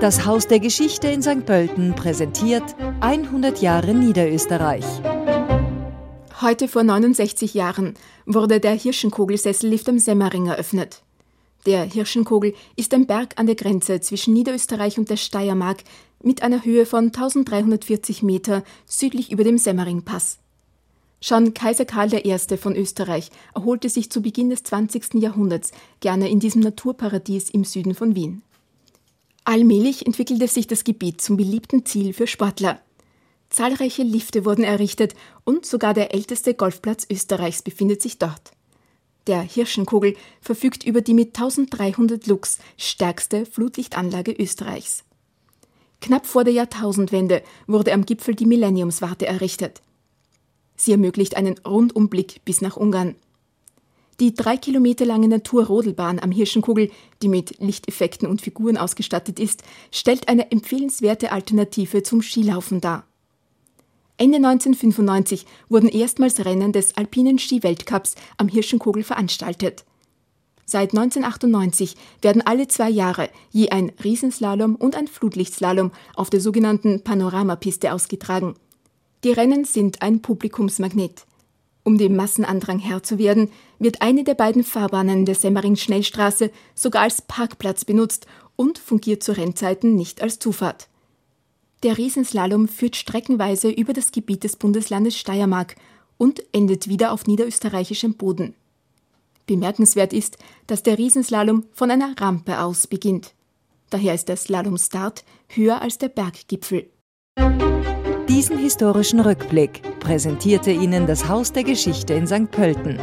Das Haus der Geschichte in St. Pölten präsentiert 100 Jahre Niederösterreich. Heute vor 69 Jahren wurde der Hirschenkogelsessellift am Semmering eröffnet. Der Hirschenkogel ist ein Berg an der Grenze zwischen Niederösterreich und der Steiermark mit einer Höhe von 1340 Meter südlich über dem Semmeringpass. Schon Kaiser Karl I. von Österreich erholte sich zu Beginn des 20. Jahrhunderts gerne in diesem Naturparadies im Süden von Wien. Allmählich entwickelte sich das Gebiet zum beliebten Ziel für Sportler. Zahlreiche Lifte wurden errichtet und sogar der älteste Golfplatz Österreichs befindet sich dort. Der Hirschenkogel verfügt über die mit 1300 Lux stärkste Flutlichtanlage Österreichs. Knapp vor der Jahrtausendwende wurde am Gipfel die Millenniumswarte errichtet. Sie ermöglicht einen Rundumblick bis nach Ungarn. Die drei Kilometer lange Naturrodelbahn am Hirschenkugel, die mit Lichteffekten und Figuren ausgestattet ist, stellt eine empfehlenswerte Alternative zum Skilaufen dar. Ende 1995 wurden erstmals Rennen des alpinen Skiweltcups am Hirschenkogel veranstaltet. Seit 1998 werden alle zwei Jahre je ein Riesenslalom und ein Flutlichtslalom auf der sogenannten Panoramapiste ausgetragen. Die Rennen sind ein Publikumsmagnet. Um dem Massenandrang Herr zu werden, wird eine der beiden Fahrbahnen der Semmering-Schnellstraße sogar als Parkplatz benutzt und fungiert zu Rennzeiten nicht als Zufahrt. Der Riesenslalom führt streckenweise über das Gebiet des Bundeslandes Steiermark und endet wieder auf niederösterreichischem Boden. Bemerkenswert ist, dass der Riesenslalom von einer Rampe aus beginnt. Daher ist der Slalomstart höher als der Berggipfel. Diesen historischen Rückblick präsentierte Ihnen das Haus der Geschichte in St. Pölten.